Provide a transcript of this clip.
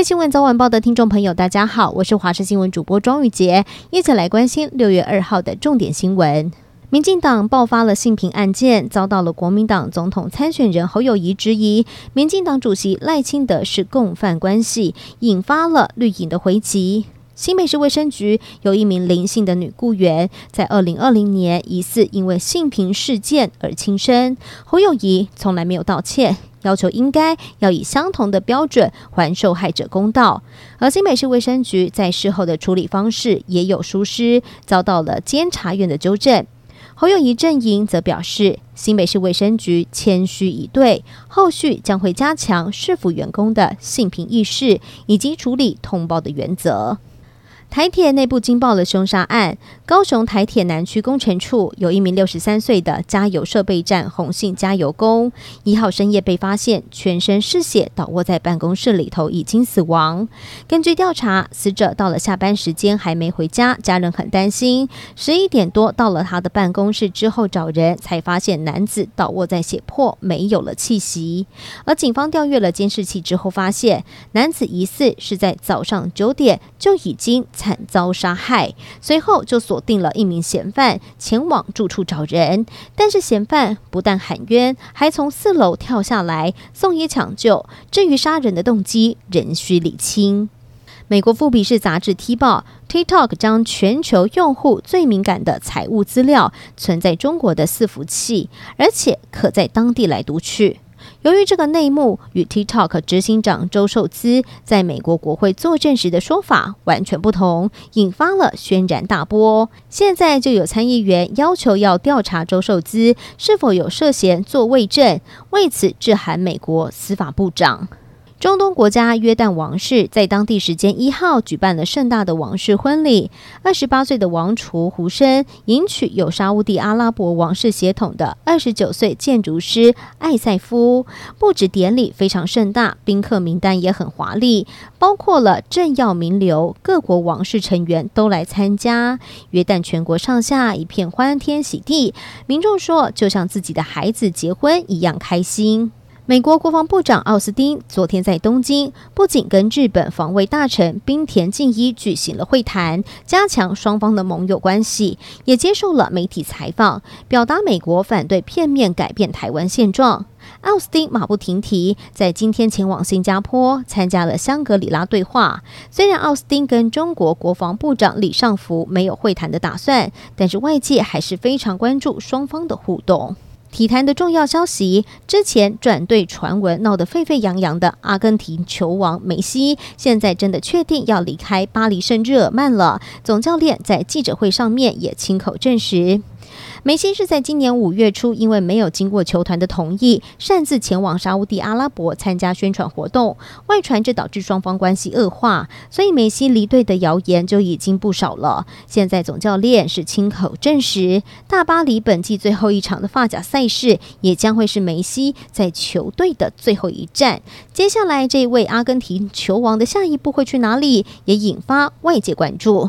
位新闻早晚报的听众朋友，大家好，我是华视新闻主播庄宇杰，一起来关心六月二号的重点新闻。民进党爆发了性平案件，遭到了国民党总统参选人侯友谊质疑，民进党主席赖清德是共犯关系，引发了绿营的回击。新北市卫生局有一名林姓的女雇员，在二零二零年疑似因为性平事件而轻生，侯友谊从来没有道歉，要求应该要以相同的标准还受害者公道。而新北市卫生局在事后的处理方式也有疏失，遭到了监察院的纠正。侯友谊阵营则表示，新北市卫生局谦虚以对，后续将会加强市府员工的性平意识以及处理通报的原则。台铁内部惊爆了凶杀案，高雄台铁南区工程处有一名六十三岁的加油设备站洪姓加油工，一号深夜被发现全身是血倒卧在办公室里头，已经死亡。根据调查，死者到了下班时间还没回家，家人很担心。十一点多到了他的办公室之后找人，才发现男子倒卧在血泊，没有了气息。而警方调阅了监视器之后，发现男子疑似是在早上九点就已经。惨遭杀害，随后就锁定了一名嫌犯前往住处找人，但是嫌犯不但喊冤，还从四楼跳下来送医抢救。至于杀人的动机，仍需理清。美国富比士杂志踢爆，TikTok 将全球用户最敏感的财务资料存在中国的伺服器，而且可在当地来读取。由于这个内幕与 TikTok 执行长周受资在美国国会作证时的说法完全不同，引发了轩然大波。现在就有参议员要求要调查周受资是否有涉嫌作伪证，为此致函美国司法部长。中东国家约旦王室在当地时间一号举办了盛大的王室婚礼。二十八岁的王储胡生迎娶有沙乌地阿拉伯王室血统的二十九岁建筑师艾塞夫。布置典礼非常盛大，宾客名单也很华丽，包括了政要名流、各国王室成员都来参加。约旦全国上下一片欢天喜地，民众说就像自己的孩子结婚一样开心。美国国防部长奥斯汀昨天在东京，不仅跟日本防卫大臣滨田靖一举行了会谈，加强双方的盟友关系，也接受了媒体采访，表达美国反对片面改变台湾现状。奥斯汀马不停蹄，在今天前往新加坡参加了香格里拉对话。虽然奥斯汀跟中国国防部长李尚福没有会谈的打算，但是外界还是非常关注双方的互动。体坛的重要消息，之前转队传闻闹得沸沸扬扬的阿根廷球王梅西，现在真的确定要离开巴黎圣日耳曼了。总教练在记者会上面也亲口证实。梅西是在今年五月初，因为没有经过球团的同意，擅自前往沙乌地阿拉伯参加宣传活动，外传这导致双方关系恶化，所以梅西离队的谣言就已经不少了。现在总教练是亲口证实，大巴黎本季最后一场的发甲赛事，也将会是梅西在球队的最后一战。接下来，这位阿根廷球王的下一步会去哪里，也引发外界关注。